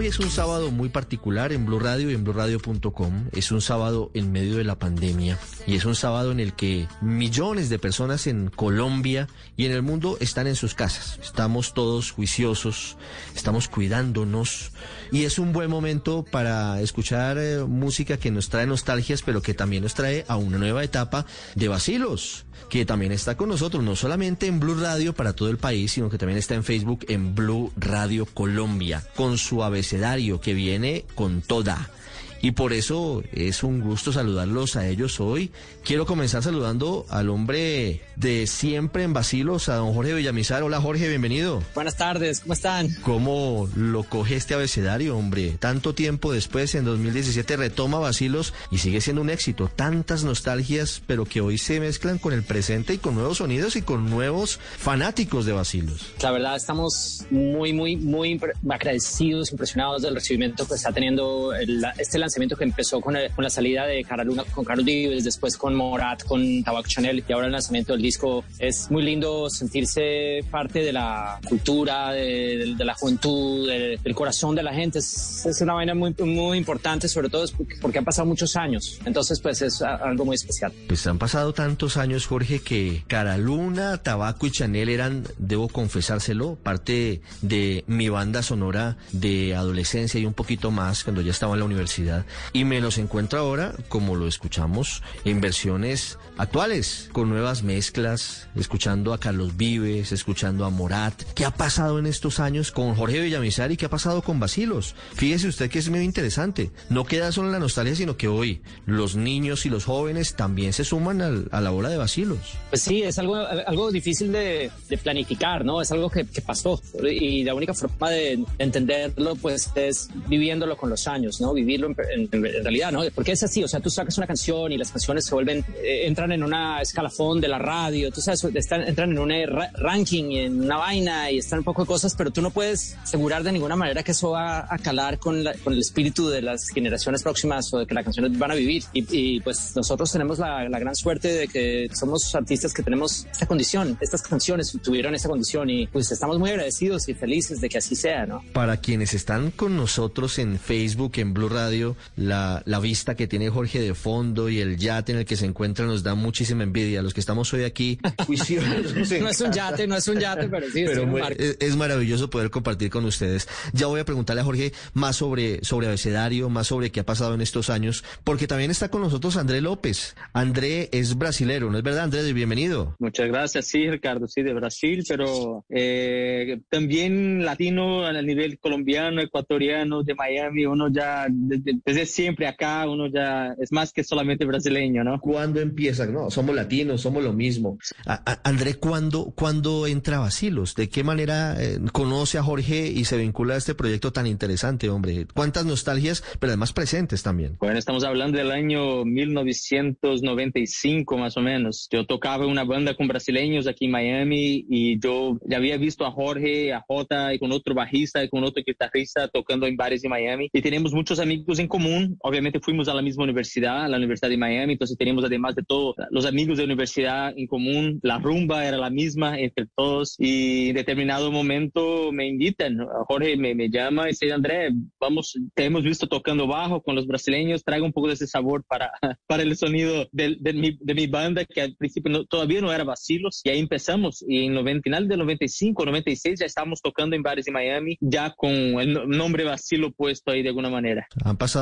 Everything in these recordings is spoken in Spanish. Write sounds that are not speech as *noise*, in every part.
Hoy es un sábado muy particular en Blue Radio y en BlueRadio.com. Es un sábado en medio de la pandemia y es un sábado en el que millones de personas en Colombia y en el mundo están en sus casas. Estamos todos juiciosos, estamos cuidándonos y es un buen momento para escuchar eh, música que nos trae nostalgias, pero que también nos trae a una nueva etapa de vacilos que también está con nosotros, no solamente en Blue Radio para todo el país, sino que también está en Facebook en Blue Radio Colombia, con su que viene con toda. Y por eso es un gusto saludarlos a ellos hoy. Quiero comenzar saludando al hombre de siempre en Basilos, a don Jorge Villamizar. Hola Jorge, bienvenido. Buenas tardes, ¿cómo están? ¿Cómo lo coge este abecedario, hombre? Tanto tiempo después, en 2017, retoma Basilos y sigue siendo un éxito. Tantas nostalgias, pero que hoy se mezclan con el presente y con nuevos sonidos y con nuevos fanáticos de Basilos. La verdad, estamos muy, muy, muy agradecidos, impresionados del recibimiento que está teniendo este lanzamiento que empezó con, con la salida de Cara Luna con Carlos Vives, después con Morat, con Tabac Chanel y ahora el lanzamiento del disco. Es muy lindo sentirse parte de la cultura, de, la juventud, del corazón de la gente. Es, una vaina muy, muy importante, sobre todo porque, han pasado muchos años. Entonces, pues es algo muy especial. Pues han pasado tantos años, Jorge, que Cara Luna, Tabaco y Chanel eran, debo confesárselo, parte de mi banda sonora de adolescencia y un poquito más cuando ya estaba en la universidad. Y me los encuentro ahora, como lo escuchamos, en versiones actuales, con nuevas mezclas, escuchando a Carlos Vives, escuchando a Morat. ¿Qué ha pasado en estos años con Jorge Villamizar y qué ha pasado con Basilos? Fíjese usted que es muy interesante. No queda solo en la nostalgia, sino que hoy los niños y los jóvenes también se suman a la hora de Basilos. Pues sí, es algo, algo difícil de, planificar, ¿no? Es algo que, pasó y la única forma de entenderlo, pues, es viviéndolo con los años, ¿no? Vivirlo en, realidad, ¿no? Porque es así, o sea, tú sacas una canción y las canciones se vuelven, eh, entran en una escalafón de la radio, tú sabes, están, entran en un ranking y en una vaina y están un poco de cosas, pero tú no puedes asegurar de ninguna manera que eso va a calar con, con el espíritu de las generaciones próximas o de que las canciones van a vivir. Y, pues nosotros tenemos la, gran suerte de que somos artistas que tenemos esta condición, estas canciones tuvieron esa condición y pues estamos muy agradecidos y felices de que así sea, ¿no? Para quienes están con nosotros en Facebook, en Blue Radio, la, la vista que tiene Jorge de fondo y el yate en el que se encuentra nos da muchísima envidia. Los que estamos hoy aquí, *laughs* no es un yate, no es un yate, pero sí es, es, maravilloso poder compartir con ustedes. Ya voy a preguntarle a Jorge más sobre, sobre abecedario, más sobre qué ha pasado en estos años, porque también está con nosotros André López. André es brasilero, ¿no es verdad, Andrés? Bienvenido. Muchas gracias, sí, Ricardo, sí, de Brasil, pero eh, también latino a nivel colombiano, ecuatoriano, de Miami, uno ya desde, siempre acá, uno ya es más que solamente brasileño, ¿no? ¿Cuándo empieza? No, somos latinos, somos lo mismo. André, ¿cuándo, ¿cuándo entra Basilos? ¿De qué manera eh, conoce a Jorge y se vincula a este proyecto tan interesante, hombre? ¿Cuántas nostalgias, pero además presentes también? Bueno, estamos hablando del año 1995 más o menos. Yo tocaba una banda con brasileños aquí en Miami y yo ya había visto a Jorge, a Jota y con otro bajista y con otro guitarrista tocando en bares de Miami y tenemos muchos amigos en común. Obviamente fuimos a la misma universidad, a la Universidad de Miami, entonces tenemos además de todo los amigos de la universidad en común. La rumba era la misma entre todos y en determinado momento me invitan. Jorge me, me llama y dice, André, vamos, te hemos visto tocando bajo con los brasileños, traigo un poco de ese sabor para, *laughs* para el sonido de, de, mi, de mi banda que al principio todavía no era Vacilos y ahí empezamos y en el final del 95, 96 ya estábamos tocando en bares de Miami ya con el nombre Vacilo puesto ahí de alguna manera. Han pasado,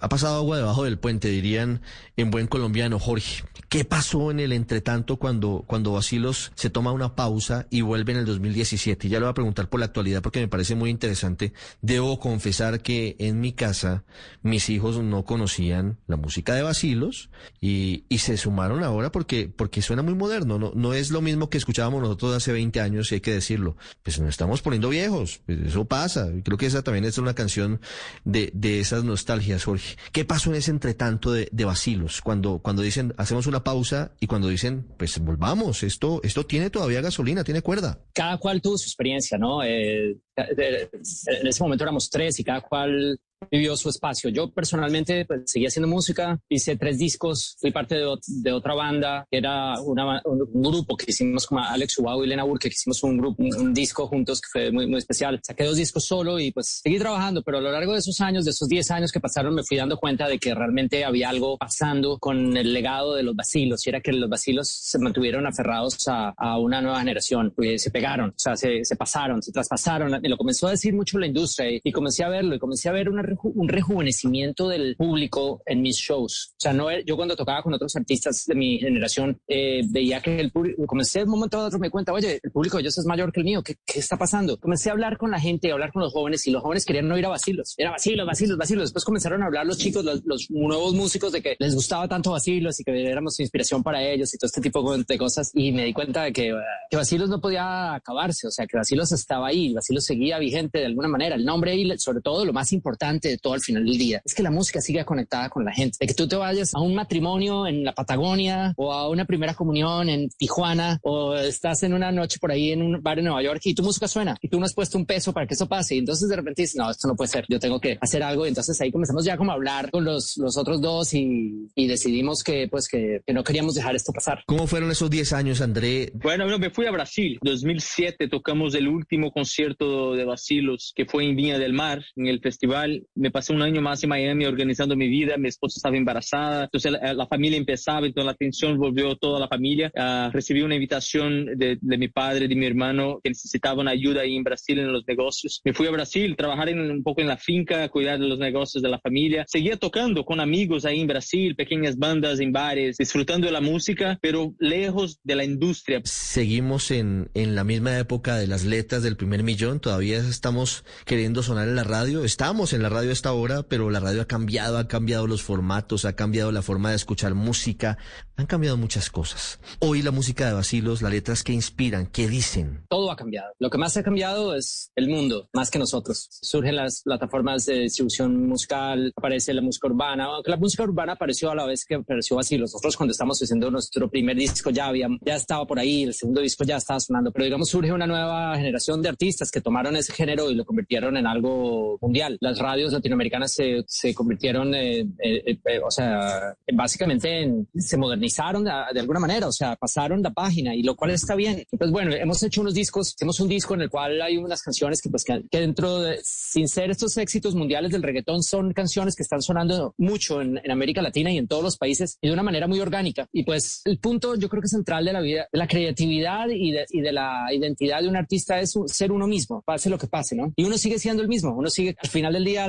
ha pasado agua debajo del puente, dirían en buen colombiano, Jorge. ¿Qué pasó en el entretanto cuando, cuando Basilos se toma una pausa y vuelve en el 2017? Ya le voy a preguntar por la actualidad porque me parece muy interesante. Debo confesar que en mi casa mis hijos no conocían la música de Basilos y, y se sumaron ahora porque, porque suena muy moderno. No, no es lo mismo que escuchábamos nosotros hace 20 años y hay que decirlo. Pues nos estamos poniendo viejos. Pues eso pasa. Creo que esa también es una canción de, de esas nostalgias, Jorge. ¿Qué pasó en ese entretanto de, de Basilos cuando, cuando dicen hacemos una pausa y cuando dicen, pues volvamos, esto, esto tiene todavía gasolina, tiene cuerda. Cada cual tuvo su experiencia, ¿no? Eh, en ese momento éramos tres y cada cual vivió su espacio. Yo personalmente pues, seguí haciendo música, hice tres discos, fui parte de, otra banda, que era una, un, grupo que hicimos con Alex Ubao y Elena Burke, que hicimos un, grupo, un, disco juntos que fue muy, muy especial. Saqué dos discos solo y pues seguí trabajando, pero a lo largo de esos años, de esos 10 años que pasaron, me fui dando cuenta de que realmente había algo pasando con el legado de los vacilos, y era que los vacilos se mantuvieron aferrados a, a una nueva generación, pues, se pegaron, o sea, se, se pasaron, se traspasaron, y lo comenzó a decir mucho la industria y, y comencé a verlo y comencé a ver una un rejuvenecimiento del público en mis shows. O sea, no, yo cuando tocaba con otros artistas de mi generación, eh, veía que el público, comencé de un momento a otro, me cuenta, oye, el público de ellos es mayor que el mío, ¿Qué, ¿qué, está pasando? Comencé a hablar con la gente, a hablar con los jóvenes y los jóvenes querían no ir a vacilos, era vacilos, vacilos, vacilos. Después comenzaron a hablar los chicos, los, los nuevos músicos de que les gustaba tanto vacilos y que éramos inspiración para ellos y todo este tipo de cosas. Y me di cuenta de que, que vacilos no podía acabarse, o sea, que vacilos estaba ahí, vacilos seguía vigente de alguna manera. El nombre y sobre todo lo más importante de todo al final del día es que la música siga conectada con la gente. De que tú te vayas a un matrimonio en la Patagonia o a una primera comunión en Tijuana o estás en una noche por ahí en un bar en Nueva York y tu música suena y tú no has puesto un peso para que eso pase. Y entonces de repente dices, no, esto no puede ser, yo tengo que hacer algo. Y entonces ahí comenzamos ya como a hablar con los, los otros dos y, y decidimos que pues que, que, no queríamos dejar esto pasar. ¿Cómo fueron esos 10 años, André? Bueno, yo me fui a Brasil. 2007 tocamos el último concierto de Vacilos que fue en Viña del Mar, en el festival. Me pasé un año más en Miami organizando mi vida, mi esposa estaba embarazada, entonces la, familia empezaba, entonces la atención volvió toda la familia. Uh, recibí una invitación de, de, mi padre, de mi hermano, que necesitaban ayuda ahí en Brasil en los negocios. Me fui a Brasil, trabajar en, un poco en la finca, cuidar de los negocios de la familia. Seguía tocando con amigos ahí en Brasil, pequeñas bandas en bares, disfrutando de la música, pero lejos de la industria. Seguimos en, en la misma época de las letras del primer millón, todavía estamos queriendo sonar en la radio, estamos en la radio a esta hora, pero la radio ha cambiado, ha cambiado los formatos, ha cambiado la forma de escuchar música, han cambiado muchas cosas. Hoy la música de Basilos, las letras que inspiran, que dicen. Todo ha cambiado. Lo que más ha cambiado es el mundo, más que nosotros. Surgen las plataformas de distribución musical, aparece la música urbana, aunque la música urbana apareció a la vez que apareció Basilos. Nosotros cuando estamos haciendo nuestro primer disco ya había, ya estaba por ahí, el segundo disco ya estaba sonando, pero digamos surge una nueva generación de artistas que tomaron ese género y lo convirtieron en algo mundial. Las radios latinoamericanas se, se convirtieron, eh, eh, eh, o sea, básicamente en, se modernizaron de, de, alguna manera, o sea, pasaron la página y lo cual está bien. Pues bueno, hemos hecho unos discos, tenemos un disco en el cual hay unas canciones que pues que, que dentro de, sin ser estos éxitos mundiales del reggaetón, son canciones que están sonando mucho en, en, América Latina y en todos los países y de una manera muy orgánica. Y pues el punto yo creo que central de la vida, de la creatividad y de, y de la identidad de un artista es ser uno mismo, pase lo que pase, ¿no? Y uno sigue siendo el mismo, uno sigue al final del día,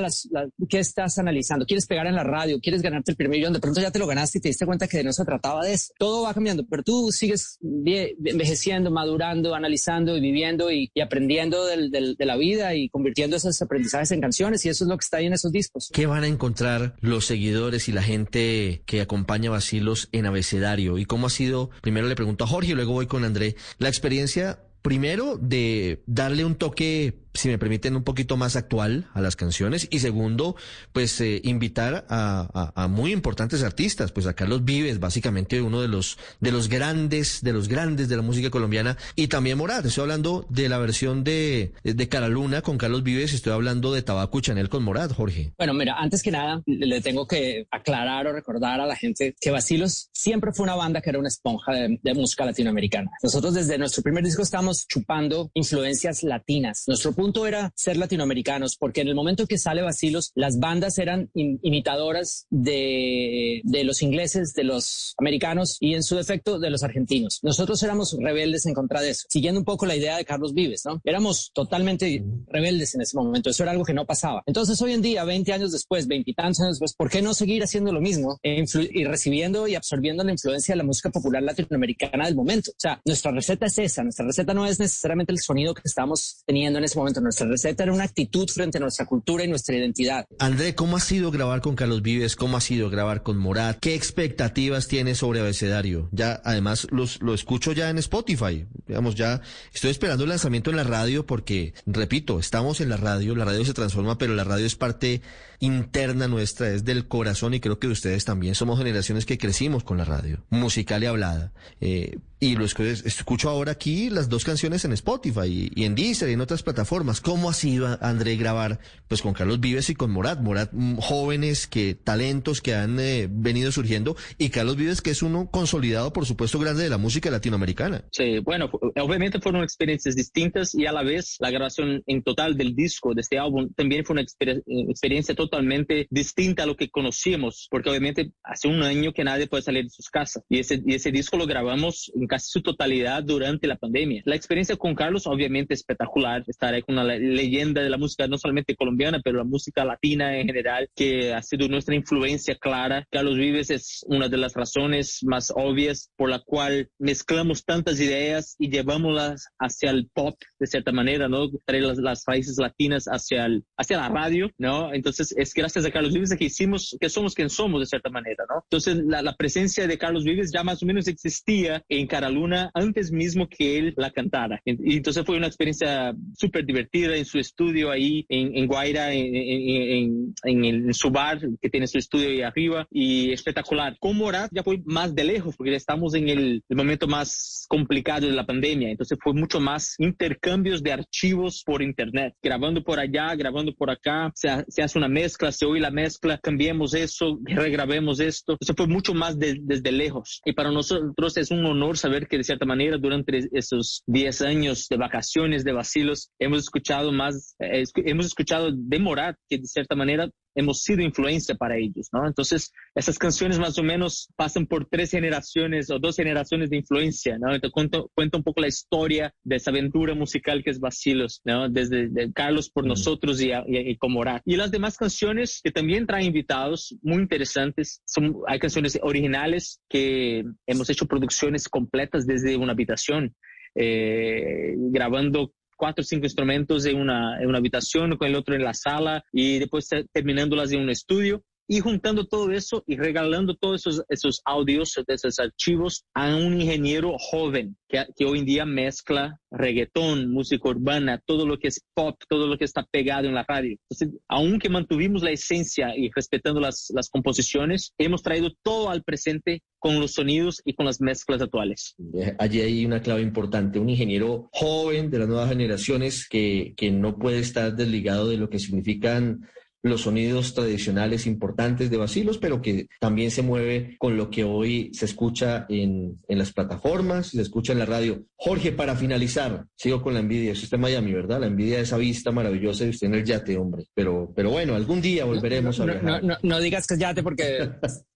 ¿qué estás analizando? ¿Quieres pegar en la radio? ¿Quieres ganarte el primer millón? De pronto ya te lo ganaste y te diste cuenta que no se trataba de eso. Todo va cambiando, pero tú sigues envejeciendo, madurando, analizando y viviendo y, aprendiendo de la vida y convirtiendo esos aprendizajes en canciones y eso es lo que está ahí en esos discos. ¿Qué van a encontrar los seguidores y la gente que acompaña a Basilos en abecedario? ¿Y cómo ha sido? Primero le pregunto a Jorge y luego voy con André. La experiencia primero de darle un toque si me permiten, un poquito más actual a las canciones. Y segundo, pues eh, invitar a, muy importantes artistas, pues a Carlos Vives, básicamente uno de los, de los grandes, de los grandes de la música colombiana, y también Morat. Estoy hablando de la versión de, de Cara Luna con Carlos Vives, estoy hablando de Tabaco Chanel con Morat, Jorge. Bueno, mira, antes que nada, le tengo que aclarar o recordar a la gente que Basilos siempre fue una banda que era una esponja de, de música latinoamericana. Nosotros desde nuestro primer disco estamos chupando influencias latinas. Nuestro punto era ser latinoamericanos, porque en el momento que sale Basilos, las bandas eran imitadoras de, de los ingleses, de los americanos y en su defecto de los argentinos. Nosotros éramos rebeldes en contra de eso, siguiendo un poco la idea de Carlos Vives, ¿no? Éramos totalmente rebeldes en ese momento, eso era algo que no pasaba. Entonces hoy en día, 20 años después, 20 y tantos años después, ¿por qué no seguir haciendo lo mismo e y recibiendo y absorbiendo la influencia de la música popular latinoamericana del momento? O sea, nuestra receta es esa, nuestra receta no es necesariamente el sonido que estamos teniendo en ese momento, nuestra receta era una actitud frente a nuestra cultura y nuestra identidad. André, ¿cómo ha sido grabar con Carlos Vives? ¿Cómo ha sido grabar con Morat? ¿Qué expectativas tiene sobre Abecedario? Ya, además, los, lo escucho ya en Spotify. digamos, ya estoy esperando el lanzamiento en la radio porque, repito, estamos en la radio, la radio se transforma, pero la radio es parte interna nuestra, es del corazón y creo que ustedes también somos generaciones que crecimos con la radio, musical y hablada. Eh, y lo escucho ahora aquí las dos canciones en Spotify y, en Deezer y en otras plataformas. ¿Cómo ha sido, André, grabar pues con Carlos Vives y con Morat? Morat, mm, jóvenes que, talentos que han eh, venido surgiendo y Carlos Vives que es uno consolidado, por supuesto, grande de la música latinoamericana. Sí, bueno, obviamente fueron experiencias distintas y a la vez la grabación en total del disco, de este álbum, también fue una experiencia totalmente distinta a lo que conocíamos, porque obviamente hace un año que nadie puede salir de sus casas y ese, y ese disco lo grabamos en casi su totalidad durante la pandemia. La experiencia con Carlos obviamente espectacular, estar ahí con una leyenda de la música no solamente colombiana, pero la música latina en general, que ha sido nuestra influencia clara. Carlos Vives es una de las razones más obvias por la cual mezclamos tantas ideas y llevámoslas hacia el pop de cierta manera, ¿no? Traer las, las raíces latinas hacia, el, hacia la radio, ¿no? Entonces es gracias a Carlos Vives que hicimos, que somos quien somos de cierta manera, ¿no? Entonces la, la presencia de Carlos Vives ya más o menos existía en Luna antes mismo que él la cantara. Y entonces fue una experiencia súper divertida en su estudio ahí en, en Guaira, en, en, su bar que tiene su estudio ahí arriba y espectacular. Con Morat ya fue más de lejos porque ya estamos en el, momento más complicado de la pandemia. Entonces fue mucho más intercambios de archivos por internet, grabando por allá, grabando por acá, se, se hace una mezcla, se oye la mezcla, cambiemos eso, regrabemos esto. Entonces fue mucho más desde lejos. Y para nosotros es un honor saber que de cierta manera durante esos 10 años de vacaciones, de vacilos, hemos escuchado más, eh, hemos escuchado de Morat, que de cierta manera hemos sido influencia para ellos, ¿no? Entonces, esas canciones más o menos pasan por tres generaciones o dos generaciones de influencia, ¿no? Entonces, cuento, cuento un poco la historia de esa aventura musical que es Vacilos, ¿no? Desde Carlos por nosotros y, y, con Morat. Y las demás canciones que también traen invitados muy interesantes, son, hay canciones originales que hemos hecho producciones completas desde una habitación. Eh, grabando cuatro o cinco instrumentos en una, en una habitación, con el otro en la sala y después terminándolas en un estudio y juntando todo eso y regalando todos esos, esos audios, esos archivos a un ingeniero joven que, que, hoy en día mezcla reggaetón, música urbana, todo lo que es pop, todo lo que está pegado en la radio. Entonces, aunque mantuvimos la esencia y respetando las, las composiciones, hemos traído todo al presente con los sonidos y con las mezclas actuales. Eh, allí hay una clave importante, un ingeniero joven de las nuevas generaciones que, que no puede estar desligado de lo que significan los sonidos tradicionales importantes de Basilos, pero que también se mueve con lo que hoy se escucha en, en las plataformas, se escucha en la radio. Jorge, para finalizar, sigo con la envidia. Usted está en Miami, ¿verdad? La envidia de esa vista maravillosa de usted en el yate, hombre. Pero, pero bueno, algún día volveremos a ver. No, no, no, digas que es yate porque *laughs*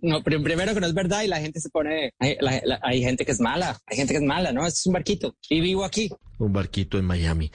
No, primero que no es verdad y la gente se pone, hay, gente que es mala, hay gente que es mala, ¿no? Es un barquito y vivo aquí. Un barquito en Miami.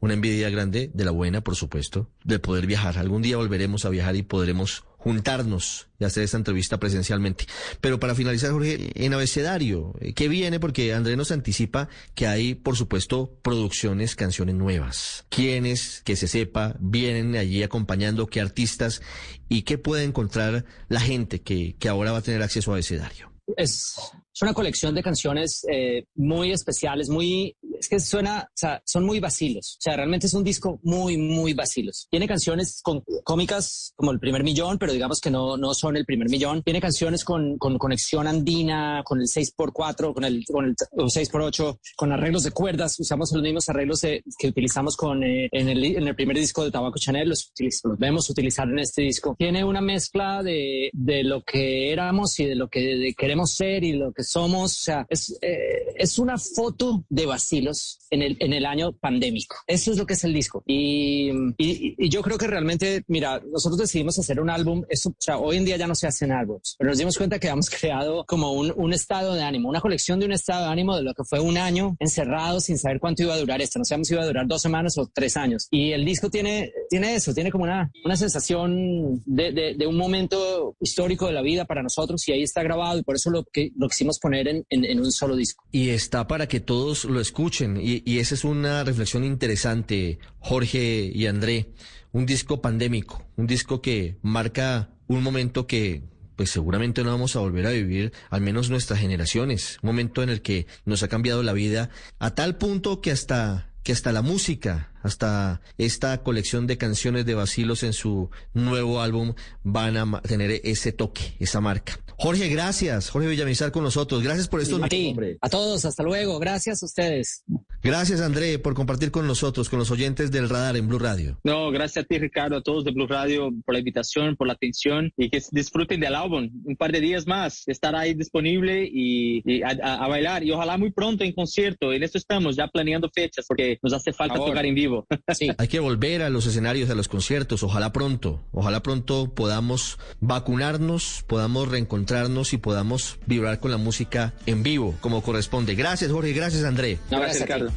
Una envidia grande de la buena, por supuesto, de poder viajar. Algún día volveremos a viajar y podremos juntarnos y hacer esta entrevista presencialmente. Pero para finalizar, Jorge, en abecedario, ¿qué viene? Porque André nos anticipa que hay, por supuesto, producciones, canciones nuevas. ¿Quiénes, que se sepa, vienen allí acompañando? ¿Qué artistas? ¿Y qué puede encontrar la gente que, que ahora va a tener acceso a abecedario? Es es una colección de canciones eh, muy especiales, muy, es que suena, o sea, son muy vacilos. O sea, realmente es un disco muy, muy vacilos. Tiene canciones con, cómicas como el primer millón, pero digamos que no, no son el primer millón. Tiene canciones con, con conexión andina, con el 6x4, con el, con el 6x8, con arreglos de cuerdas. Usamos los mismos arreglos que utilizamos con, eh, en, el, en el primer disco de Tabaco Chanel. Los, los vemos utilizar en este disco. Tiene una mezcla de, de lo que éramos y de lo que queremos ser y lo que somos, o sea, es, eh, es una foto de vacilos en el, en el año pandémico. Eso es lo que es el disco. Y, y, yo creo que realmente, mira, nosotros decidimos hacer un álbum, eso, o sea, hoy en día ya no se hacen álbumes, pero nos dimos cuenta que habíamos *laughs* creado como un, un estado de ánimo, una colección de un estado de ánimo de lo que fue un año encerrado sin saber cuánto iba a durar esto. No sabemos si iba a durar dos semanas o tres años. Y el disco tiene, tiene eso, tiene como una, una sensación de, de, de un momento histórico de la vida para nosotros y ahí está grabado y por eso lo que lo quisimos poner en, un solo disco. Y está para que todos lo escuchen. Y, y esa es una reflexión interesante, Jorge y André. Un disco pandémico, un disco que marca un momento que pues seguramente no vamos a volver a vivir, al menos nuestras generaciones, un momento en el que nos ha cambiado la vida a tal punto que hasta que hasta la música, hasta esta colección de canciones de Basilos en su nuevo álbum van a tener ese toque, esa marca. Jorge, gracias. Jorge Villamizar con nosotros. Gracias por estos A ti, a todos, hasta luego. Gracias a ustedes. Gracias, André, por compartir con nosotros, con los oyentes del radar en Blue Radio. No, gracias a ti, Ricardo, a todos de Blue Radio por la invitación, por la atención y que disfruten del álbum. Un par de días más estará ahí disponible y, a, bailar. Y ojalá muy pronto en concierto. En esto estamos ya planeando fechas porque nos hace falta tocar en vivo. *laughs* Sí. Hay que volver a los escenarios, a los conciertos. Ojalá pronto, ojalá pronto podamos vacunarnos, podamos reencontrarnos y podamos vibrar con la música en vivo como corresponde. Gracias, Jorge. Gracias, André. gracias, Carlos.